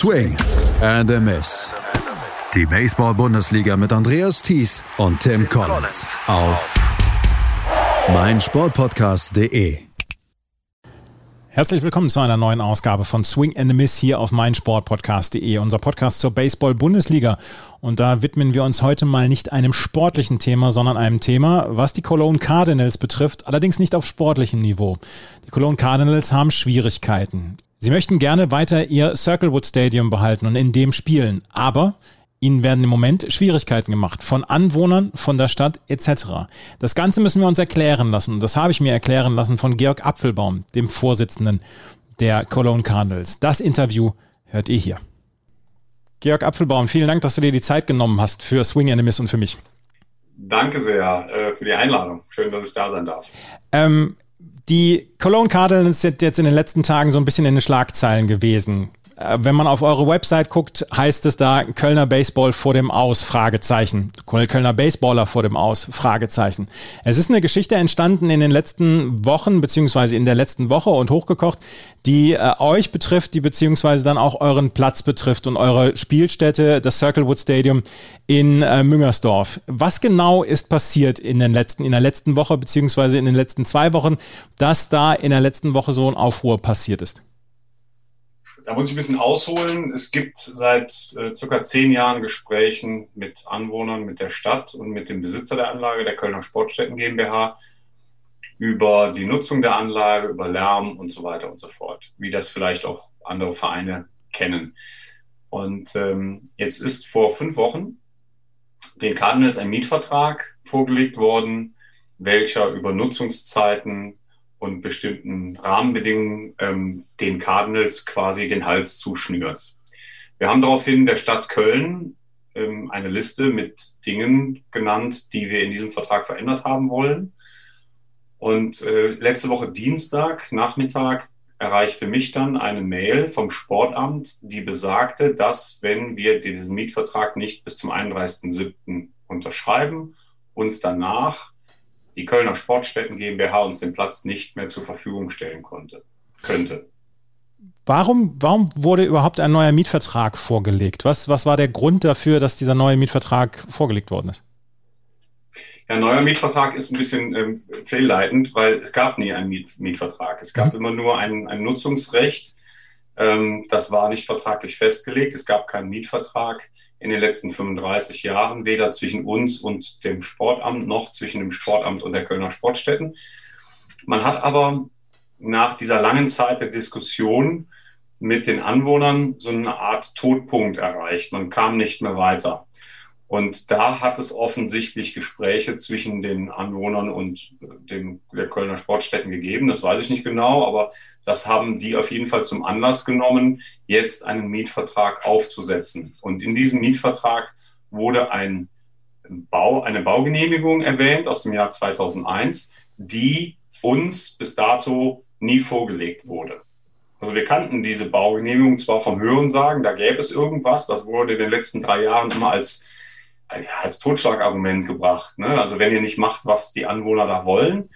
Swing and a Miss. Die Baseball-Bundesliga mit Andreas Thies und Tim Collins auf meinsportpodcast.de. Herzlich willkommen zu einer neuen Ausgabe von Swing and a Miss hier auf meinsportpodcast.de, unser Podcast zur Baseball-Bundesliga. Und da widmen wir uns heute mal nicht einem sportlichen Thema, sondern einem Thema, was die Cologne Cardinals betrifft, allerdings nicht auf sportlichem Niveau. Die Cologne Cardinals haben Schwierigkeiten. Sie möchten gerne weiter ihr Circlewood Stadium behalten und in dem spielen, aber Ihnen werden im Moment Schwierigkeiten gemacht von Anwohnern, von der Stadt etc. Das Ganze müssen wir uns erklären lassen. Das habe ich mir erklären lassen von Georg Apfelbaum, dem Vorsitzenden der Cologne Cardinals. Das Interview hört ihr hier. Georg Apfelbaum, vielen Dank, dass du dir die Zeit genommen hast für Swing and Miss und für mich. Danke sehr äh, für die Einladung. Schön, dass ich da sein darf. Ähm, die Cologne Cardinals sind jetzt in den letzten Tagen so ein bisschen in den Schlagzeilen gewesen. Äh, wenn man auf eure Website guckt, heißt es da Kölner Baseball vor dem Aus, Fragezeichen. Kölner Baseballer vor dem Aus, Fragezeichen. Es ist eine Geschichte entstanden in den letzten Wochen, beziehungsweise in der letzten Woche und hochgekocht, die äh, euch betrifft, die beziehungsweise dann auch euren Platz betrifft und eure Spielstätte, das Circlewood Stadium in äh, Müngersdorf. Was genau ist passiert in den letzten, in der letzten Woche, beziehungsweise in den letzten zwei Wochen, dass da in der letzten Woche so ein Aufruhr passiert ist? Da muss ich ein bisschen ausholen. Es gibt seit äh, circa zehn Jahren Gesprächen mit Anwohnern, mit der Stadt und mit dem Besitzer der Anlage, der Kölner Sportstätten GmbH, über die Nutzung der Anlage, über Lärm und so weiter und so fort, wie das vielleicht auch andere Vereine kennen. Und ähm, jetzt ist vor fünf Wochen den Cardinals ein Mietvertrag vorgelegt worden, welcher über Nutzungszeiten und bestimmten Rahmenbedingungen ähm, den Cardinals quasi den Hals zuschnürt. Wir haben daraufhin der Stadt Köln ähm, eine Liste mit Dingen genannt, die wir in diesem Vertrag verändert haben wollen. Und äh, letzte Woche Dienstag Nachmittag erreichte mich dann eine Mail vom Sportamt, die besagte, dass wenn wir diesen Mietvertrag nicht bis zum 31.07. unterschreiben, uns danach die Kölner Sportstätten GmbH uns den Platz nicht mehr zur Verfügung stellen konnte, könnte. Warum, warum wurde überhaupt ein neuer Mietvertrag vorgelegt? Was, was war der Grund dafür, dass dieser neue Mietvertrag vorgelegt worden ist? Der neue Mietvertrag ist ein bisschen ähm, fehlleitend, weil es gab nie einen Miet Mietvertrag. Es gab mhm. immer nur ein, ein Nutzungsrecht. Ähm, das war nicht vertraglich festgelegt. Es gab keinen Mietvertrag in den letzten 35 Jahren, weder zwischen uns und dem Sportamt noch zwischen dem Sportamt und der Kölner Sportstätten. Man hat aber nach dieser langen Zeit der Diskussion mit den Anwohnern so eine Art Todpunkt erreicht. Man kam nicht mehr weiter. Und da hat es offensichtlich Gespräche zwischen den Anwohnern und dem, der Kölner Sportstätten gegeben. Das weiß ich nicht genau, aber das haben die auf jeden Fall zum Anlass genommen, jetzt einen Mietvertrag aufzusetzen. Und in diesem Mietvertrag wurde ein Bau, eine Baugenehmigung erwähnt aus dem Jahr 2001, die uns bis dato nie vorgelegt wurde. Also wir kannten diese Baugenehmigung zwar vom Hörensagen, da gäbe es irgendwas, das wurde in den letzten drei Jahren immer als als Totschlagargument gebracht. Ne? Also wenn ihr nicht macht, was die Anwohner da wollen,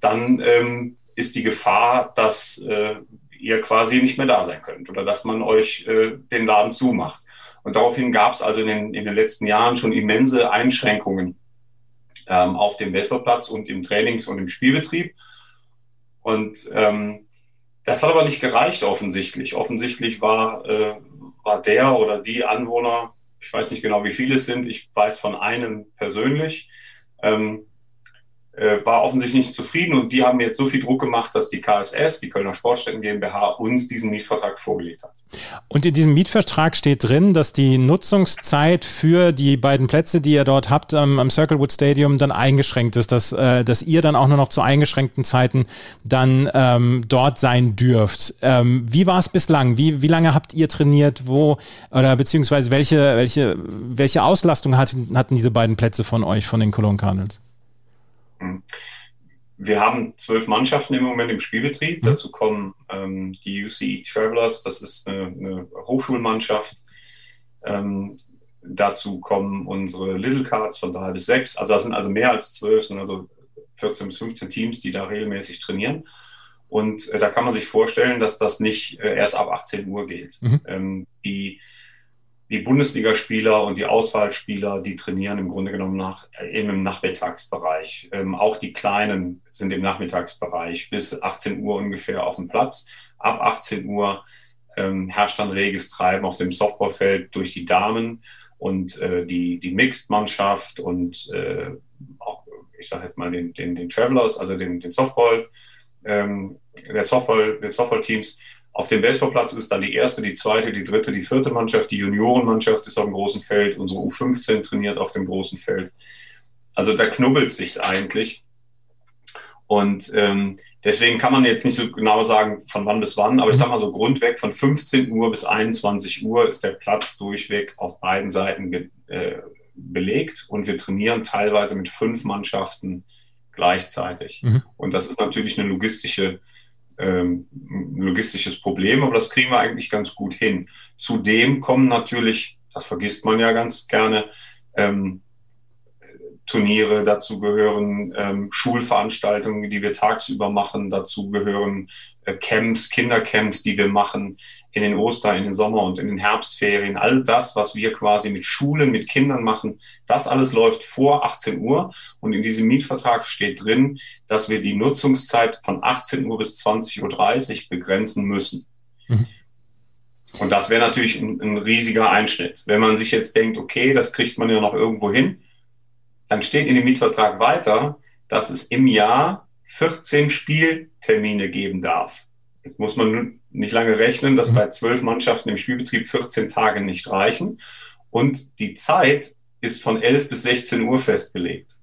dann ähm, ist die Gefahr, dass äh, ihr quasi nicht mehr da sein könnt oder dass man euch äh, den Laden zumacht. Und daraufhin gab es also in den, in den letzten Jahren schon immense Einschränkungen ähm, auf dem Baseballplatz und im Trainings- und im Spielbetrieb. Und ähm, das hat aber nicht gereicht offensichtlich. Offensichtlich war, äh, war der oder die Anwohner ich weiß nicht genau, wie viele es sind. Ich weiß von einem persönlich. Ähm, äh, war offensichtlich nicht zufrieden und die haben jetzt so viel Druck gemacht, dass die KSS, die Kölner Sportstätten GmbH, uns diesen Mietvertrag vorgelegt hat. Und in diesem Mietvertrag steht drin, dass die Nutzungszeit für die beiden Plätze, die ihr dort habt am, am Circlewood Stadium, dann eingeschränkt ist, dass, äh, dass ihr dann auch nur noch zu eingeschränkten Zeiten dann ähm, dort sein dürft. Ähm, wie war es bislang? Wie, wie lange habt ihr trainiert? Wo oder beziehungsweise welche, welche, welche Auslastung hatten, hatten diese beiden Plätze von euch, von den Cologne Cardinals? Wir haben zwölf Mannschaften im Moment im Spielbetrieb. Mhm. Dazu kommen ähm, die UCE Travelers, das ist eine, eine Hochschulmannschaft. Ähm, dazu kommen unsere Little Cards von drei bis sechs. Also das sind also mehr als zwölf, sind also 14 bis 15 Teams, die da regelmäßig trainieren. Und äh, da kann man sich vorstellen, dass das nicht äh, erst ab 18 Uhr geht. Mhm. Ähm, die, die Bundesligaspieler und die Auswahlspieler, die trainieren im Grunde genommen nach, äh, im Nachmittagsbereich. Ähm, auch die Kleinen sind im Nachmittagsbereich bis 18 Uhr ungefähr auf dem Platz. Ab 18 Uhr ähm, herrscht dann reges Treiben auf dem Softballfeld durch die Damen und äh, die, die Mixed-Mannschaft und äh, auch, ich sage jetzt mal, den, den, den Travelers, also den, den Softball ähm, der Softball, der Softball-Teams. Auf dem Baseballplatz ist dann die erste, die zweite, die dritte, die vierte Mannschaft. Die Juniorenmannschaft ist auf dem großen Feld. Unsere U15 trainiert auf dem großen Feld. Also da knubbelt sich's eigentlich. Und ähm, deswegen kann man jetzt nicht so genau sagen, von wann bis wann, aber ich sag mal so grundweg von 15 Uhr bis 21 Uhr ist der Platz durchweg auf beiden Seiten be äh, belegt und wir trainieren teilweise mit fünf Mannschaften gleichzeitig. Mhm. Und das ist natürlich eine logistische, ähm, logistisches Problem, aber das kriegen wir eigentlich ganz gut hin. Zudem kommen natürlich, das vergisst man ja ganz gerne, ähm, Turniere, dazu gehören ähm, Schulveranstaltungen, die wir tagsüber machen, dazu gehören Camps, Kindercamps, die wir machen in den Oster-, in den Sommer- und in den Herbstferien. All das, was wir quasi mit Schulen, mit Kindern machen, das alles läuft vor 18 Uhr. Und in diesem Mietvertrag steht drin, dass wir die Nutzungszeit von 18 Uhr bis 20.30 Uhr begrenzen müssen. Mhm. Und das wäre natürlich ein, ein riesiger Einschnitt. Wenn man sich jetzt denkt, okay, das kriegt man ja noch irgendwo hin, dann steht in dem Mietvertrag weiter, dass es im Jahr 14 Spieltermine geben darf. Jetzt muss man nicht lange rechnen, dass mhm. bei zwölf Mannschaften im Spielbetrieb 14 Tage nicht reichen. Und die Zeit ist von 11 bis 16 Uhr festgelegt.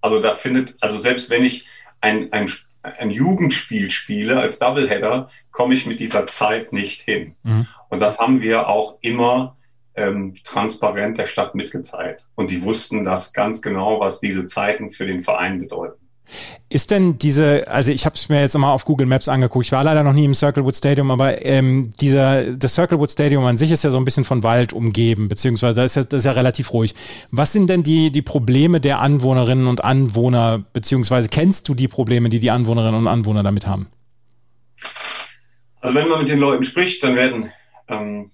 Also da findet, also selbst wenn ich ein, ein, ein Jugendspiel spiele als Doubleheader, komme ich mit dieser Zeit nicht hin. Mhm. Und das haben wir auch immer ähm, transparent der Stadt mitgeteilt. Und die wussten das ganz genau, was diese Zeiten für den Verein bedeuten. Ist denn diese, also ich habe es mir jetzt mal auf Google Maps angeguckt, ich war leider noch nie im Circlewood Stadium, aber ähm, dieser, das Circlewood Stadium an sich ist ja so ein bisschen von Wald umgeben, beziehungsweise das ist ja, das ist ja relativ ruhig. Was sind denn die, die Probleme der Anwohnerinnen und Anwohner, beziehungsweise kennst du die Probleme, die die Anwohnerinnen und Anwohner damit haben? Also wenn man mit den Leuten spricht, dann werden ähm,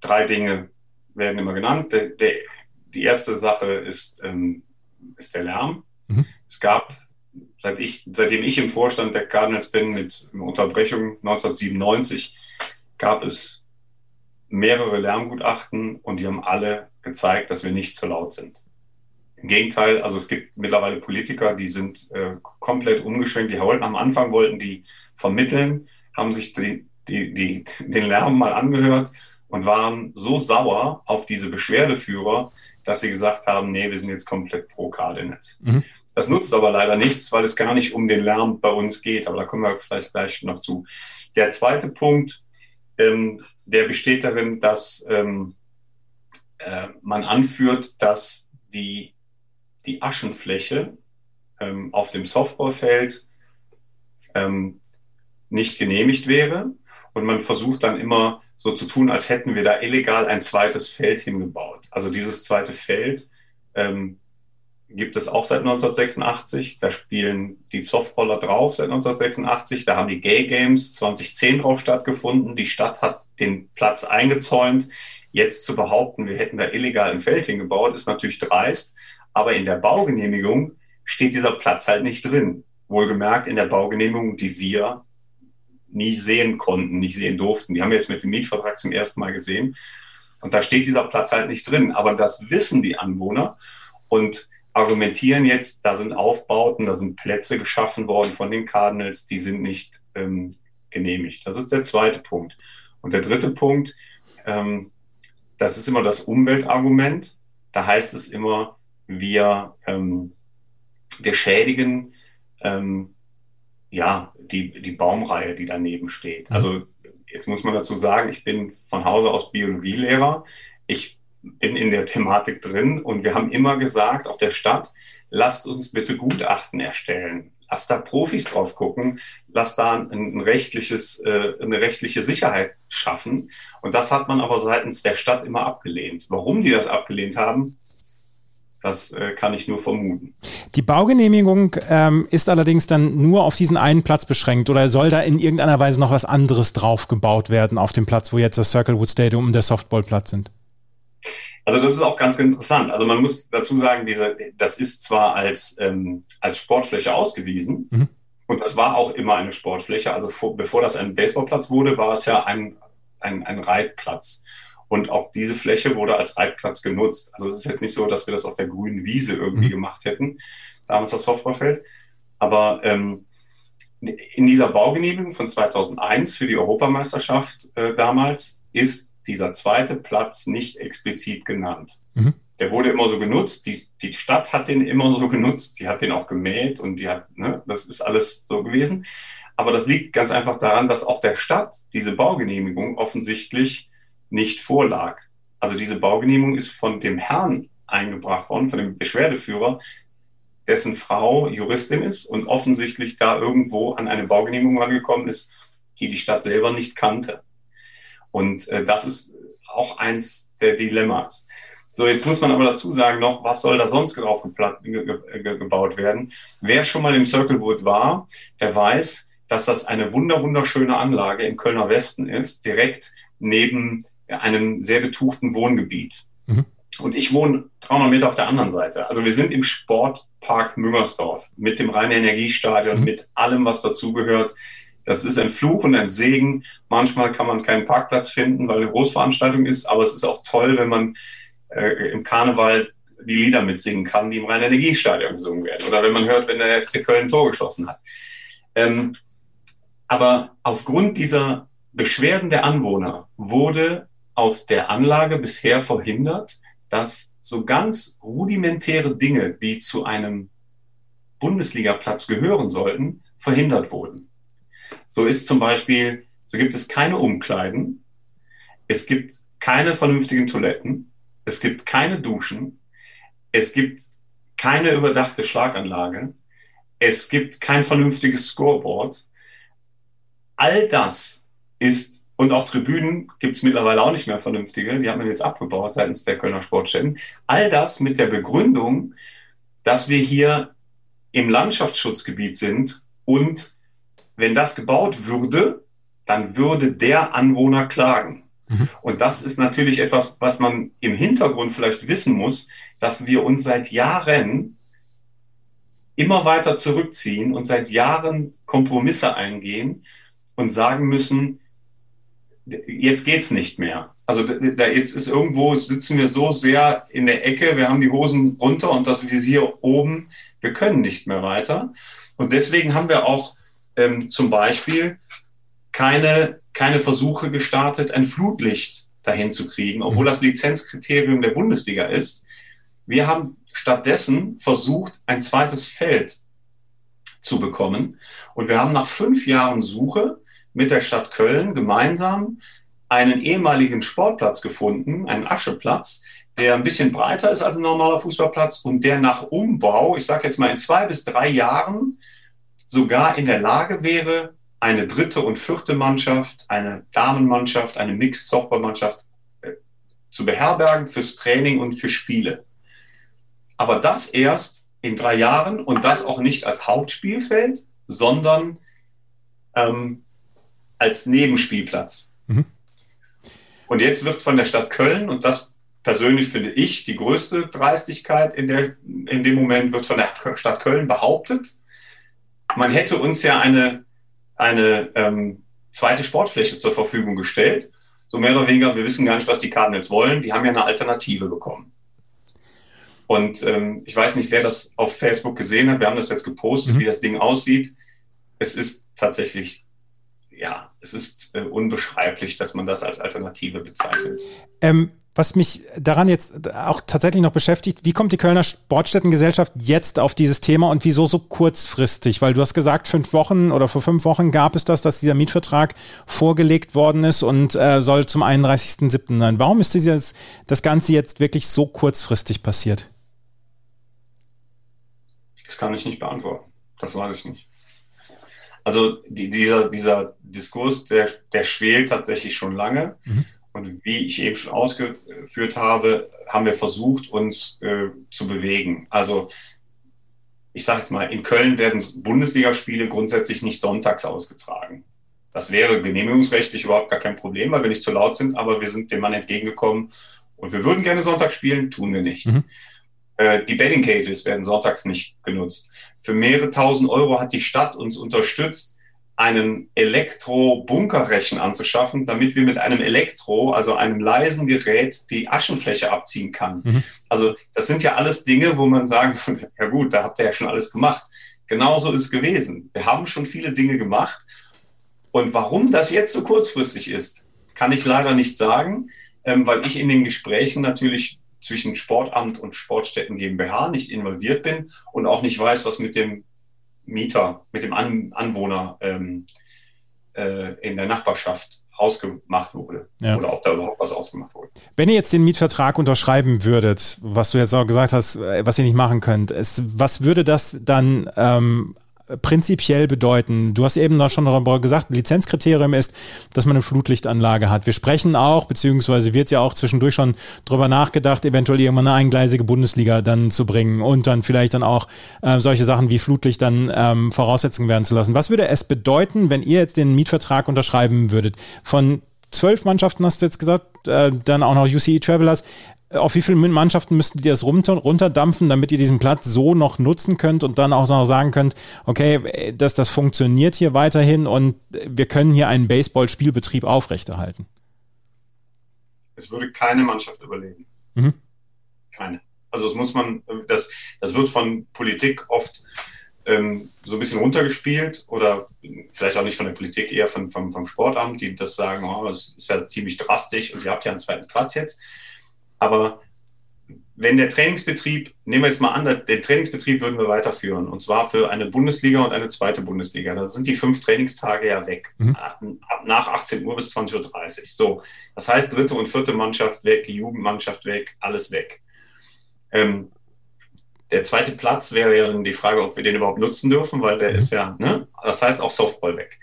drei Dinge werden immer genannt. Der, der, die erste Sache ist, ähm, ist der Lärm. Mhm. Es gab, seit ich, seitdem ich im Vorstand der Cardinals bin, mit Unterbrechung 1997, gab es mehrere Lärmgutachten und die haben alle gezeigt, dass wir nicht zu laut sind. Im Gegenteil, also es gibt mittlerweile Politiker, die sind äh, komplett umgeschwenkt. Die wollten am Anfang wollten die vermitteln, haben sich die, die, die, den Lärm mal angehört und waren so sauer auf diese Beschwerdeführer, dass sie gesagt haben, nee, wir sind jetzt komplett pro Cardinals. Mhm. Das nutzt aber leider nichts, weil es gar nicht um den Lärm bei uns geht. Aber da kommen wir vielleicht gleich noch zu. Der zweite Punkt, ähm, der besteht darin, dass ähm, äh, man anführt, dass die, die Aschenfläche ähm, auf dem Softballfeld ähm, nicht genehmigt wäre. Und man versucht dann immer so zu tun, als hätten wir da illegal ein zweites Feld hingebaut. Also dieses zweite Feld ähm, gibt es auch seit 1986. Da spielen die Softballer drauf seit 1986. Da haben die Gay Games 2010 drauf stattgefunden. Die Stadt hat den Platz eingezäunt. Jetzt zu behaupten, wir hätten da illegal ein Feld hingebaut, ist natürlich dreist. Aber in der Baugenehmigung steht dieser Platz halt nicht drin. Wohlgemerkt in der Baugenehmigung, die wir nie sehen konnten, nicht sehen durften. Die haben wir jetzt mit dem Mietvertrag zum ersten Mal gesehen. Und da steht dieser Platz halt nicht drin. Aber das wissen die Anwohner und argumentieren jetzt, da sind Aufbauten, da sind Plätze geschaffen worden von den Cardinals, die sind nicht ähm, genehmigt. Das ist der zweite Punkt. Und der dritte Punkt, ähm, das ist immer das Umweltargument. Da heißt es immer, wir, ähm, wir schädigen ähm, ja, die, die Baumreihe, die daneben steht. Mhm. Also jetzt muss man dazu sagen, ich bin von Hause aus Biologielehrer. Ich bin in der Thematik drin und wir haben immer gesagt, auch der Stadt, lasst uns bitte Gutachten erstellen. Lasst da Profis drauf gucken, lasst da ein, rechtliches, äh, eine rechtliche Sicherheit schaffen. Und das hat man aber seitens der Stadt immer abgelehnt. Warum die das abgelehnt haben, Das äh, kann ich nur vermuten. Die Baugenehmigung ähm, ist allerdings dann nur auf diesen einen Platz beschränkt oder soll da in irgendeiner Weise noch was anderes drauf gebaut werden auf dem Platz, wo jetzt das Circlewood Stadium und der Softballplatz sind? Also das ist auch ganz interessant. Also man muss dazu sagen, diese, das ist zwar als, ähm, als Sportfläche ausgewiesen mhm. und das war auch immer eine Sportfläche. Also vor, bevor das ein Baseballplatz wurde, war es ja ein, ein, ein Reitplatz. Und auch diese Fläche wurde als Reitplatz genutzt. Also es ist jetzt nicht so, dass wir das auf der grünen Wiese irgendwie mhm. gemacht hätten, damals das Softballfeld. Aber ähm, in dieser Baugenehmigung von 2001 für die Europameisterschaft äh, damals ist dieser zweite Platz nicht explizit genannt. Mhm. Der wurde immer so genutzt. Die, die Stadt hat den immer so genutzt. Die hat den auch gemäht und die hat, ne, das ist alles so gewesen. Aber das liegt ganz einfach daran, dass auch der Stadt diese Baugenehmigung offensichtlich nicht vorlag. Also diese Baugenehmigung ist von dem Herrn eingebracht worden, von dem Beschwerdeführer, dessen Frau Juristin ist und offensichtlich da irgendwo an eine Baugenehmigung rangekommen ist, die die Stadt selber nicht kannte. Und äh, das ist auch eins der Dilemmas. So, jetzt muss man aber dazu sagen noch, was soll da sonst drauf ge ge gebaut werden? Wer schon mal im Circlewood war, der weiß, dass das eine wunder wunderschöne Anlage im Kölner Westen ist, direkt neben einem sehr betuchten Wohngebiet. Mhm. Und ich wohne 300 Meter auf der anderen Seite. Also wir sind im Sportpark Müngersdorf mit dem Rhein-Energiestadion, mhm. mit allem, was dazugehört. Das ist ein Fluch und ein Segen. Manchmal kann man keinen Parkplatz finden, weil eine Großveranstaltung ist, aber es ist auch toll, wenn man äh, im Karneval die Lieder mitsingen kann, die im Rhein-Energiestadion gesungen werden. Oder wenn man hört, wenn der FC Köln ein Tor geschossen hat. Ähm, aber aufgrund dieser Beschwerden der Anwohner wurde auf der Anlage bisher verhindert, dass so ganz rudimentäre Dinge, die zu einem Bundesligaplatz gehören sollten, verhindert wurden. So ist zum Beispiel, so gibt es keine Umkleiden, es gibt keine vernünftigen Toiletten, es gibt keine Duschen, es gibt keine überdachte Schlaganlage, es gibt kein vernünftiges Scoreboard. All das ist und auch Tribünen gibt es mittlerweile auch nicht mehr vernünftige. Die hat man jetzt abgebaut seitens der Kölner Sportstätten. All das mit der Begründung, dass wir hier im Landschaftsschutzgebiet sind und wenn das gebaut würde, dann würde der Anwohner klagen. Mhm. Und das ist natürlich etwas, was man im Hintergrund vielleicht wissen muss, dass wir uns seit Jahren immer weiter zurückziehen und seit Jahren Kompromisse eingehen und sagen müssen, jetzt geht's nicht mehr. Also da, jetzt ist irgendwo, sitzen wir so sehr in der Ecke, wir haben die Hosen runter und das Visier oben, wir können nicht mehr weiter. Und deswegen haben wir auch ähm, zum Beispiel keine, keine Versuche gestartet, ein Flutlicht dahin zu kriegen, obwohl mhm. das Lizenzkriterium der Bundesliga ist. Wir haben stattdessen versucht, ein zweites Feld zu bekommen. Und wir haben nach fünf Jahren Suche mit der Stadt Köln gemeinsam einen ehemaligen Sportplatz gefunden, einen Ascheplatz, der ein bisschen breiter ist als ein normaler Fußballplatz und der nach Umbau, ich sage jetzt mal in zwei bis drei Jahren, sogar in der Lage wäre, eine dritte und vierte Mannschaft, eine Damenmannschaft, eine Mixed-Softballmannschaft äh, zu beherbergen fürs Training und für Spiele. Aber das erst in drei Jahren und das auch nicht als Hauptspielfeld, sondern ähm, als Nebenspielplatz. Mhm. Und jetzt wird von der Stadt Köln, und das persönlich finde ich die größte Dreistigkeit in, der, in dem Moment, wird von der Stadt Köln behauptet, man hätte uns ja eine, eine ähm, zweite Sportfläche zur Verfügung gestellt. So mehr oder weniger, wir wissen gar nicht, was die Cardinals wollen. Die haben ja eine Alternative bekommen. Und ähm, ich weiß nicht, wer das auf Facebook gesehen hat. Wir haben das jetzt gepostet, mhm. wie das Ding aussieht. Es ist tatsächlich ja, es ist äh, unbeschreiblich, dass man das als Alternative bezeichnet. Ähm, was mich daran jetzt auch tatsächlich noch beschäftigt, wie kommt die Kölner Sportstättengesellschaft jetzt auf dieses Thema und wieso so kurzfristig? Weil du hast gesagt, fünf Wochen oder vor fünf Wochen gab es das, dass dieser Mietvertrag vorgelegt worden ist und äh, soll zum 31.07. sein. Warum ist dieses, das Ganze jetzt wirklich so kurzfristig passiert? Das kann ich nicht beantworten. Das weiß ich nicht. Also die, dieser, dieser Diskurs, der, der schwelt tatsächlich schon lange. Mhm. Und wie ich eben schon ausgeführt habe, haben wir versucht, uns äh, zu bewegen. Also ich sage jetzt mal, in Köln werden Bundesligaspiele grundsätzlich nicht sonntags ausgetragen. Das wäre genehmigungsrechtlich überhaupt gar kein Problem, weil wir nicht zu laut sind, aber wir sind dem Mann entgegengekommen und wir würden gerne Sonntag spielen, tun wir nicht. Mhm. Äh, die Betting Cages werden sonntags nicht genutzt. Für mehrere tausend Euro hat die Stadt uns unterstützt, einen Elektro-Bunkerrechen anzuschaffen, damit wir mit einem Elektro, also einem leisen Gerät, die Aschenfläche abziehen kann. Mhm. Also das sind ja alles Dinge, wo man sagen, ja gut, da habt ihr ja schon alles gemacht. Genauso ist es gewesen. Wir haben schon viele Dinge gemacht. Und warum das jetzt so kurzfristig ist, kann ich leider nicht sagen, ähm, weil ich in den Gesprächen natürlich zwischen Sportamt und Sportstätten GmbH nicht involviert bin und auch nicht weiß, was mit dem Mieter, mit dem An Anwohner ähm, äh, in der Nachbarschaft ausgemacht wurde ja. oder ob da überhaupt was ausgemacht wurde. Wenn ihr jetzt den Mietvertrag unterschreiben würdet, was du jetzt auch gesagt hast, äh, was ihr nicht machen könnt, ist, was würde das dann ähm, prinzipiell bedeuten? Du hast eben noch schon darüber gesagt, Lizenzkriterium ist, dass man eine Flutlichtanlage hat. Wir sprechen auch, beziehungsweise wird ja auch zwischendurch schon darüber nachgedacht, eventuell irgendwann eine eingleisige Bundesliga dann zu bringen und dann vielleicht dann auch äh, solche Sachen wie Flutlicht dann ähm, Voraussetzungen werden zu lassen. Was würde es bedeuten, wenn ihr jetzt den Mietvertrag unterschreiben würdet? Von zwölf Mannschaften hast du jetzt gesagt, äh, dann auch noch UCE Travelers auf wie viele Mannschaften müssten die das runter, runterdampfen, damit ihr diesen Platz so noch nutzen könnt und dann auch noch sagen könnt, okay, dass das funktioniert hier weiterhin und wir können hier einen Baseball-Spielbetrieb aufrechterhalten? Es würde keine Mannschaft überleben. Mhm. Keine. Also das muss man, das, das wird von Politik oft ähm, so ein bisschen runtergespielt oder vielleicht auch nicht von der Politik, eher von, vom, vom Sportamt, die das sagen, oh, das ist ja ziemlich drastisch und ihr habt ja einen zweiten Platz jetzt. Aber wenn der Trainingsbetrieb, nehmen wir jetzt mal an, den Trainingsbetrieb würden wir weiterführen und zwar für eine Bundesliga und eine zweite Bundesliga. Da sind die fünf Trainingstage ja weg, mhm. nach 18 Uhr bis 20.30 Uhr. So, das heißt, dritte und vierte Mannschaft weg, Jugendmannschaft weg, alles weg. Ähm, der zweite Platz wäre ja dann die Frage, ob wir den überhaupt nutzen dürfen, weil der mhm. ist ja, ne? das heißt auch Softball weg.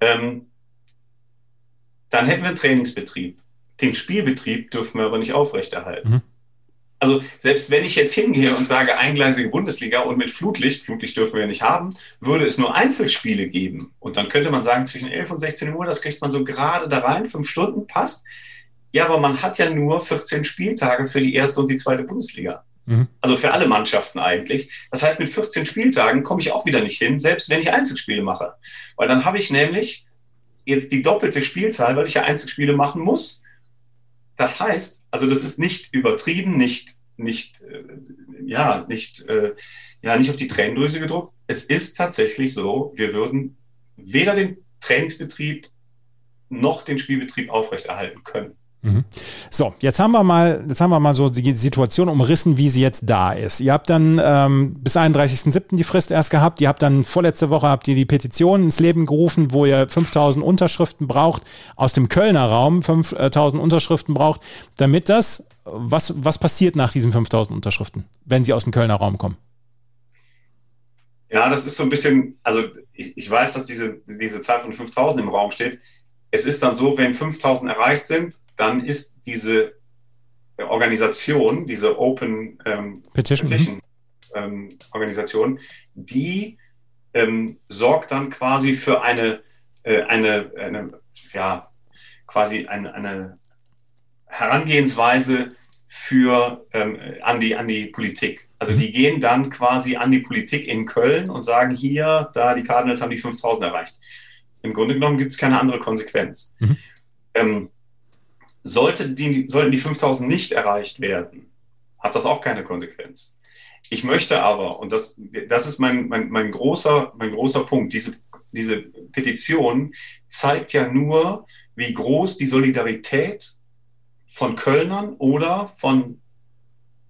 Ähm, dann hätten wir einen Trainingsbetrieb. Den Spielbetrieb dürfen wir aber nicht aufrechterhalten. Mhm. Also selbst wenn ich jetzt hingehe und sage eingleisige Bundesliga und mit Flutlicht, Flutlicht dürfen wir nicht haben, würde es nur Einzelspiele geben. Und dann könnte man sagen, zwischen 11 und 16 Uhr, das kriegt man so gerade da rein, fünf Stunden, passt. Ja, aber man hat ja nur 14 Spieltage für die erste und die zweite Bundesliga. Mhm. Also für alle Mannschaften eigentlich. Das heißt, mit 14 Spieltagen komme ich auch wieder nicht hin, selbst wenn ich Einzelspiele mache. Weil dann habe ich nämlich jetzt die doppelte Spielzahl, weil ich ja Einzelspiele machen muss. Das heißt, also das ist nicht übertrieben, nicht, nicht, äh, ja, nicht, äh, ja, nicht auf die Tränendrüse gedruckt. Es ist tatsächlich so, wir würden weder den Trainingsbetrieb noch den Spielbetrieb aufrechterhalten können. Mhm. So, jetzt haben wir mal, jetzt haben wir mal so die Situation umrissen, wie sie jetzt da ist. Ihr habt dann ähm, bis 31.07. die Frist erst gehabt. Ihr habt dann vorletzte Woche habt ihr die Petition ins Leben gerufen, wo ihr 5000 Unterschriften braucht, aus dem Kölner Raum 5000 Unterschriften braucht, damit das, was, was passiert nach diesen 5000 Unterschriften, wenn sie aus dem Kölner Raum kommen? Ja, das ist so ein bisschen, also ich, ich weiß, dass diese, diese Zahl von 5000 im Raum steht es ist dann so, wenn 5000 erreicht sind, dann ist diese Organisation, diese Open ähm, Petition, Petition ähm, Organisation, die ähm, sorgt dann quasi für eine, äh, eine, eine ja, quasi eine, eine Herangehensweise für, ähm, an, die, an die Politik. Also die gehen dann quasi an die Politik in Köln und sagen, hier, da die Cardinals haben die 5000 erreicht. Im Grunde genommen gibt es keine andere Konsequenz. Mhm. Ähm, sollte die, sollten die 5000 nicht erreicht werden, hat das auch keine Konsequenz. Ich möchte aber, und das, das ist mein, mein, mein, großer, mein großer Punkt, diese, diese Petition zeigt ja nur, wie groß die Solidarität von Kölnern oder von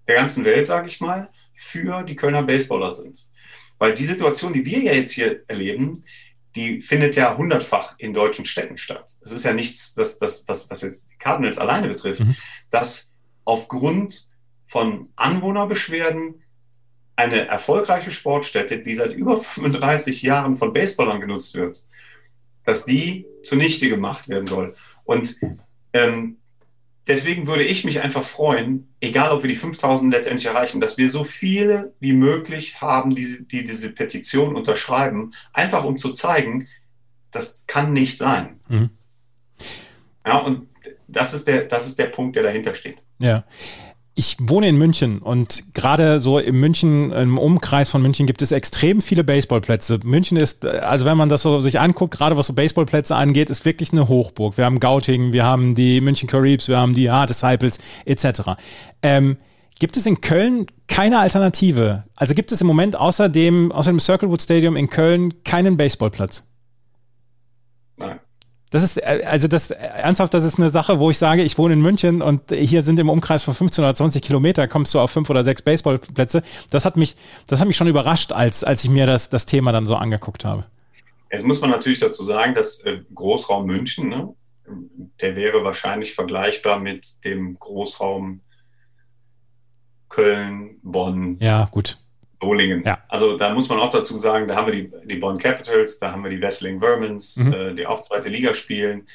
der ganzen Welt, sage ich mal, für die Kölner Baseballer sind. Weil die Situation, die wir ja jetzt hier erleben, die findet ja hundertfach in deutschen Städten statt. Es ist ja nichts, das, das, was, was jetzt die Cardinals alleine betrifft, mhm. dass aufgrund von Anwohnerbeschwerden eine erfolgreiche Sportstätte, die seit über 35 Jahren von Baseballern genutzt wird, dass die zunichte gemacht werden soll. Und Ähm, deswegen würde ich mich einfach freuen, egal ob wir die 5000 letztendlich erreichen, dass wir so viele wie möglich haben, die, die diese Petition unterschreiben, einfach um zu zeigen, das kann nicht sein. Mhm. Ja, und das ist, der, das ist der Punkt, der dahinter steht. Ja. Ich wohne in München und gerade so im München, im Umkreis von München gibt es extrem viele Baseballplätze. München ist, also wenn man das so sich anguckt, gerade was so Baseballplätze angeht, ist wirklich eine Hochburg. Wir haben Gauting, wir haben die München Caribs, wir haben die Hard Disciples etc. Ähm, gibt es in Köln keine Alternative? Also gibt es im Moment außer dem, außer dem Circlewood Stadium in Köln keinen Baseballplatz? Nein. Das ist, äh, also das, äh, ernsthaft, das ist eine Sache, wo ich sage, ich wohne in München und hier sind im Umkreis von 15 oder 20 Kilometer, kommst du auf fünf oder sechs Baseballplätze. Das hat mich, das hat mich schon überrascht, als, als ich mir das, das Thema dann so angeguckt habe. Jetzt muss man natürlich dazu sagen, dass äh, Großraum München, ne, der wäre wahrscheinlich vergleichbar mit dem Großraum Köln, Bonn. Ja, gut. Solingen. Ja. Also da muss man auch dazu sagen, da haben wir die, die Bonn Capitals, da haben wir die Wessling Vermins, mhm. äh, die auch zweite Liga spielen.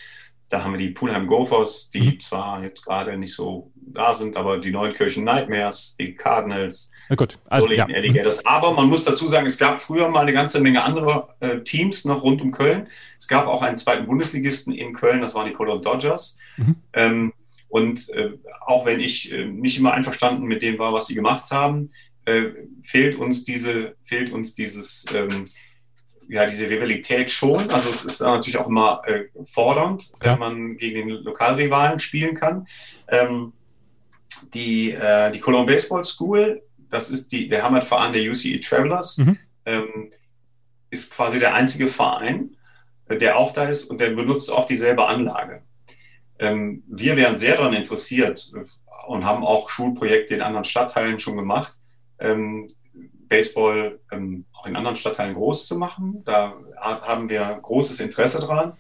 Da haben wir die Pulheim Gophers, die mhm. zwar jetzt gerade nicht so da sind, aber die Neunkirchen Nightmares, die Cardinals, Na gut. Also, Solingen ja. Alligators. Aber man muss dazu sagen, es gab früher mal eine ganze Menge andere äh, Teams noch rund um Köln. Es gab auch einen zweiten Bundesligisten in Köln, das waren die Cologne Dodgers. Mhm. Ähm, und äh, auch wenn ich äh, nicht immer einverstanden mit dem war, was sie gemacht haben, äh, fehlt uns diese, fehlt uns dieses, ähm, ja, diese Rivalität schon. Also es ist natürlich auch immer äh, fordernd, ja. wenn man gegen den Lokalrivalen spielen kann. Ähm, die, äh, die Cologne Baseball School, das ist die, der Heimatverein der UCE Travelers, mhm. ähm, ist quasi der einzige Verein, äh, der auch da ist und der benutzt auch dieselbe Anlage. Ähm, wir wären sehr daran interessiert äh, und haben auch Schulprojekte in anderen Stadtteilen schon gemacht, ähm, Baseball ähm, auch in anderen Stadtteilen groß zu machen. Da haben wir großes Interesse dran.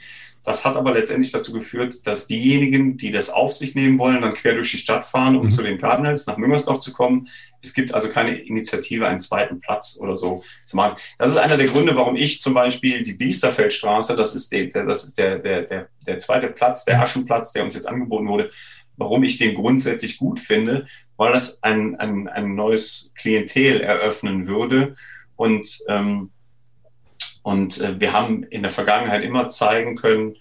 Das hat aber letztendlich dazu geführt, dass diejenigen, die das auf sich nehmen wollen, dann quer durch die Stadt fahren, um mhm. zu den Cardinals nach Müngersdorf zu kommen. Es gibt also keine Initiative, einen zweiten Platz oder so zu machen. Das ist einer der Gründe, warum ich zum Beispiel die Biesterfeldstraße, das ist, der, das ist der, der, der, der zweite Platz, der Aschenplatz, der uns jetzt angeboten wurde, warum ich den grundsätzlich gut finde, weil das ein, ein, ein neues Klientel eröffnen würde. Und, ähm, und äh, wir haben in der Vergangenheit immer zeigen können,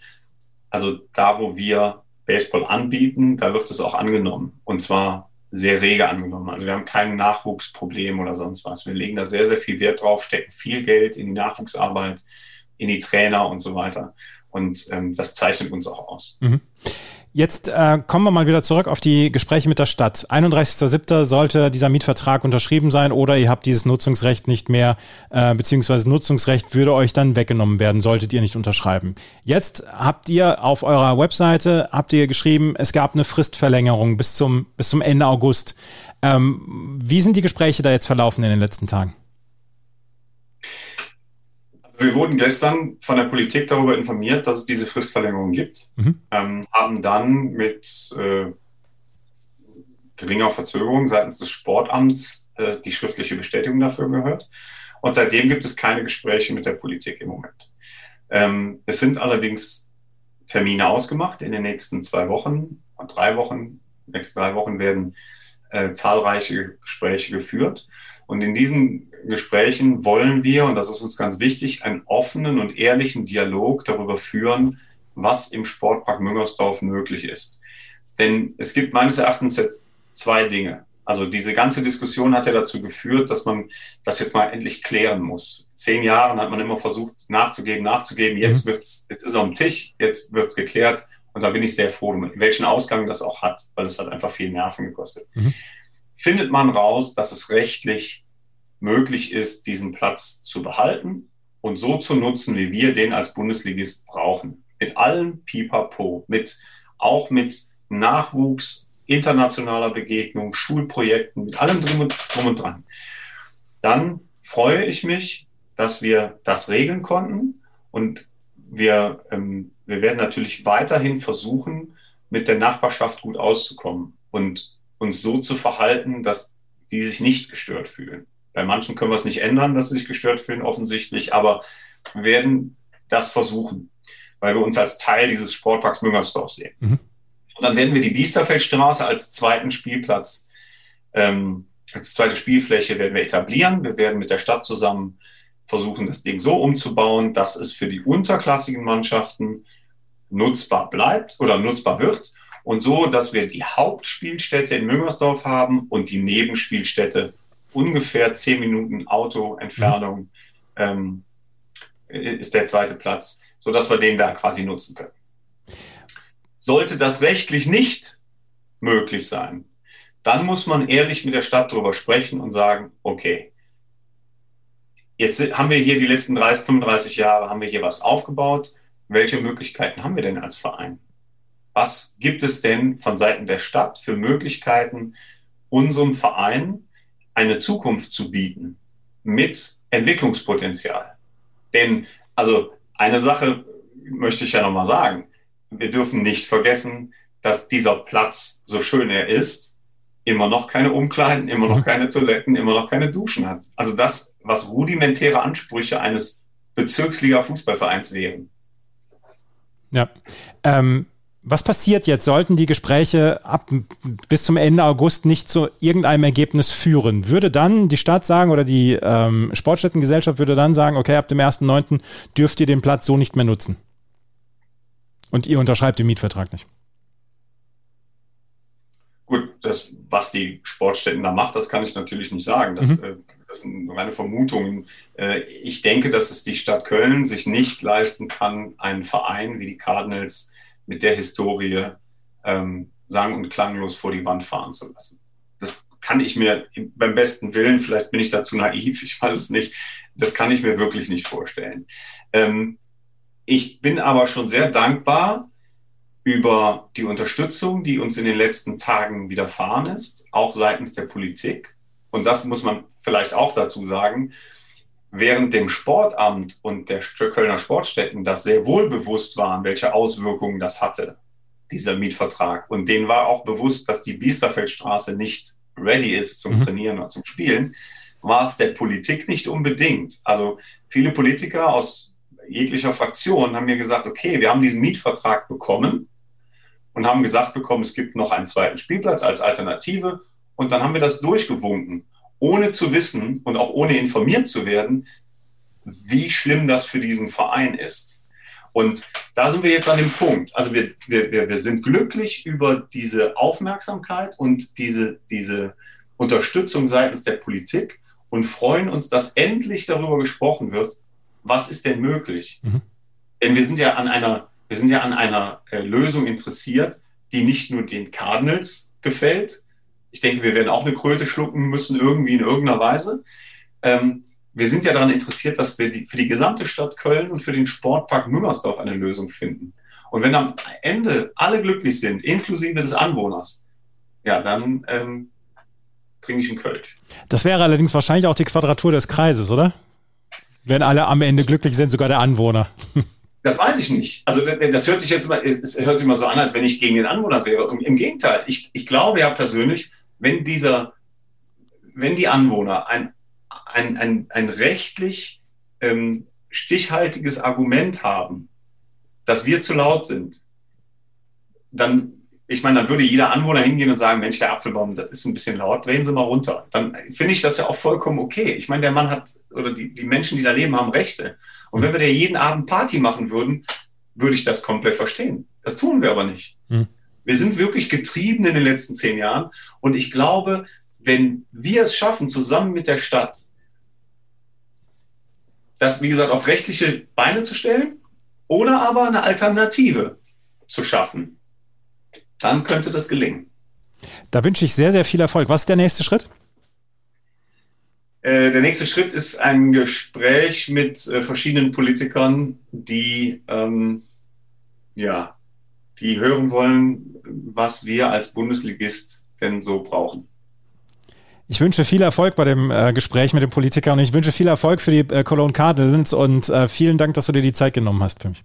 also da, wo wir Baseball anbieten, da wird es auch angenommen. Und zwar sehr rege angenommen. Also wir haben kein Nachwuchsproblem oder sonst was. Wir legen da sehr, sehr viel Wert drauf, stecken viel Geld in die Nachwuchsarbeit, in die Trainer und so weiter. Und ähm, das zeichnet uns auch aus. Mhm. Jetzt äh, kommen wir mal wieder zurück auf die Gespräche mit der Stadt. 31.07. sollte dieser Mietvertrag unterschrieben sein oder ihr habt dieses Nutzungsrecht nicht mehr, äh, beziehungsweise Nutzungsrecht würde euch dann weggenommen werden, solltet ihr nicht unterschreiben. Jetzt habt ihr auf eurer Webseite, habt ihr geschrieben, es gab eine Fristverlängerung bis zum, bis zum Ende August. Ähm, wie sind die Gespräche da jetzt verlaufen in den letzten Tagen? Wir wurden gestern von der Politik darüber informiert, dass es diese Fristverlängerung gibt, mhm. ähm, haben dann mit äh, geringer Verzögerung seitens des Sportamts äh, die schriftliche Bestätigung dafür gehört. Und seitdem gibt es keine Gespräche mit der Politik im Moment. Ähm, es sind allerdings Termine ausgemacht in den nächsten zwei Wochen, drei Wochen. Nächsten drei Wochen werden äh, zahlreiche Gespräche geführt. Und in diesen Gesprächen wollen wir, und das ist uns ganz wichtig, einen offenen und ehrlichen Dialog darüber führen, was im Sportpark Müngersdorf möglich ist. Denn es gibt meines Erachtens jetzt zwei Dinge. Also diese ganze Diskussion hat ja dazu geführt, dass man das jetzt mal endlich klären muss. Zehn Jahren hat man immer versucht nachzugeben, nachzugeben. Jetzt mhm. wird's, jetzt ist es am Tisch, jetzt wird's geklärt. Und da bin ich sehr froh, welchen Ausgang das auch hat, weil es hat einfach viel Nerven gekostet. Mhm findet man raus, dass es rechtlich möglich ist, diesen Platz zu behalten und so zu nutzen, wie wir den als Bundesligist brauchen. Mit allem Pipapo, mit, auch mit Nachwuchs, internationaler Begegnung, Schulprojekten, mit allem drum und, drum und dran. Dann freue ich mich, dass wir das regeln konnten und wir, ähm, wir werden natürlich weiterhin versuchen, mit der Nachbarschaft gut auszukommen. Und uns so zu verhalten, dass die sich nicht gestört fühlen. Bei manchen können wir es nicht ändern, dass sie sich gestört fühlen, offensichtlich, aber wir werden das versuchen, weil wir uns als Teil dieses Sportparks Müngersdorf sehen. Mhm. Und dann werden wir die Biesterfeldstraße als zweiten Spielplatz, ähm, als zweite Spielfläche werden wir etablieren. Wir werden mit der Stadt zusammen versuchen, das Ding so umzubauen, dass es für die unterklassigen Mannschaften nutzbar bleibt oder nutzbar wird und so, dass wir die Hauptspielstätte in Müngersdorf haben und die Nebenspielstätte ungefähr zehn Minuten Autoentfernung ähm, ist der zweite Platz, sodass wir den da quasi nutzen können. Sollte das rechtlich nicht möglich sein, dann muss man ehrlich mit der Stadt darüber sprechen und sagen, okay, jetzt haben wir hier die letzten 30, 35 Jahre, haben wir hier was aufgebaut. Welche Möglichkeiten haben wir denn als Verein? Was gibt es denn von Seiten der Stadt für Möglichkeiten, unserem Verein eine Zukunft zu bieten mit Entwicklungspotenzial? Denn, also eine Sache möchte ich ja nochmal sagen. Wir dürfen nicht vergessen, dass dieser Platz, so schön er ist, immer noch keine Umkleiden, immer noch mhm. keine Toiletten, immer noch keine Duschen hat. Also das, was rudimentäre Ansprüche eines Bezirksliga-Fußballvereins wären. Ja. Ähm, was passiert jetzt? Sollten die Gespräche ab bis zum Ende August nicht zu irgendeinem Ergebnis führen? Würde dann die Stadt sagen oder die ähm, Sportstättengesellschaft würde dann sagen, okay, ab dem 1.9. dürft ihr den Platz so nicht mehr nutzen? Und ihr unterschreibt den Mietvertrag nicht? Gut, das, was die Sportstätten da macht, das kann ich natürlich nicht sagen. Das, mhm. äh, das sind reine Vermutungen. Äh, ich denke, dass es die Stadt Köln sich nicht leisten kann, einen Verein wie die Cardinals mit der Historie ähm, sang- und klanglos vor die Wand fahren zu lassen. Das kann ich mir beim besten Willen, vielleicht bin ich dazu naiv, ich weiß es nicht, das kann ich mir wirklich nicht vorstellen. Ähm, ich bin aber schon sehr dankbar über die Unterstützung, die uns in den letzten Tagen widerfahren ist, auch seitens der Politik. Und das muss man vielleicht auch dazu sagen während dem Sportamt und der Kölner Sportstätten das sehr wohl bewusst waren, welche Auswirkungen das hatte, dieser Mietvertrag. Und denen war auch bewusst, dass die Biesterfeldstraße nicht ready ist zum mhm. Trainieren oder zum Spielen, war es der Politik nicht unbedingt. Also viele Politiker aus jeglicher Fraktion haben mir gesagt, okay, wir haben diesen Mietvertrag bekommen und haben gesagt bekommen, es gibt noch einen zweiten Spielplatz als Alternative. Und dann haben wir das durchgewunken ohne zu wissen und auch ohne informiert zu werden, wie schlimm das für diesen Verein ist. Und da sind wir jetzt an dem Punkt. Also wir, wir, wir sind glücklich über diese Aufmerksamkeit und diese, diese Unterstützung seitens der Politik und freuen uns, dass endlich darüber gesprochen wird, was ist denn möglich. Mhm. Denn wir sind ja an einer, wir sind ja an einer äh, Lösung interessiert, die nicht nur den Cardinals gefällt, ich denke, wir werden auch eine Kröte schlucken müssen, irgendwie in irgendeiner Weise. Ähm, wir sind ja daran interessiert, dass wir die, für die gesamte Stadt Köln und für den Sportpark Müngersdorf eine Lösung finden. Und wenn am Ende alle glücklich sind, inklusive des Anwohners, ja, dann ähm, trinke ich einen Kölsch. Das wäre allerdings wahrscheinlich auch die Quadratur des Kreises, oder? Wenn alle am Ende glücklich sind, sogar der Anwohner. Das weiß ich nicht. Also das hört sich jetzt mal, es hört sich mal so an, als wenn ich gegen den Anwohner wäre. Im Gegenteil, ich, ich glaube ja persönlich, wenn dieser, wenn die Anwohner ein, ein, ein, ein rechtlich ähm, stichhaltiges Argument haben, dass wir zu laut sind, dann, ich meine, dann würde jeder Anwohner hingehen und sagen, Mensch, der Apfelbaum, das ist ein bisschen laut, drehen Sie mal runter. Dann finde ich das ja auch vollkommen okay. Ich meine, der Mann hat, oder die, die Menschen, die da leben, haben Rechte. Und wenn wir da jeden Abend Party machen würden, würde ich das komplett verstehen. Das tun wir aber nicht. Hm. Wir sind wirklich getrieben in den letzten zehn Jahren. Und ich glaube, wenn wir es schaffen, zusammen mit der Stadt, das, wie gesagt, auf rechtliche Beine zu stellen oder aber eine Alternative zu schaffen, dann könnte das gelingen. Da wünsche ich sehr, sehr viel Erfolg. Was ist der nächste Schritt? Äh, der nächste Schritt ist ein Gespräch mit äh, verschiedenen Politikern, die ähm, ja, die hören wollen, was wir als Bundesligist denn so brauchen. Ich wünsche viel Erfolg bei dem äh, Gespräch mit dem Politiker und ich wünsche viel Erfolg für die äh, Cologne Cardinals und äh, vielen Dank, dass du dir die Zeit genommen hast für mich.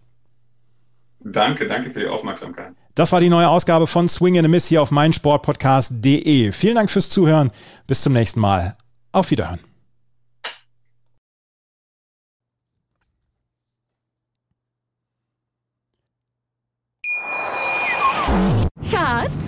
Danke, danke für die Aufmerksamkeit. Das war die neue Ausgabe von Swing and a Miss hier auf meinsportpodcast.de. Vielen Dank fürs Zuhören. Bis zum nächsten Mal. Auf Wiederhören.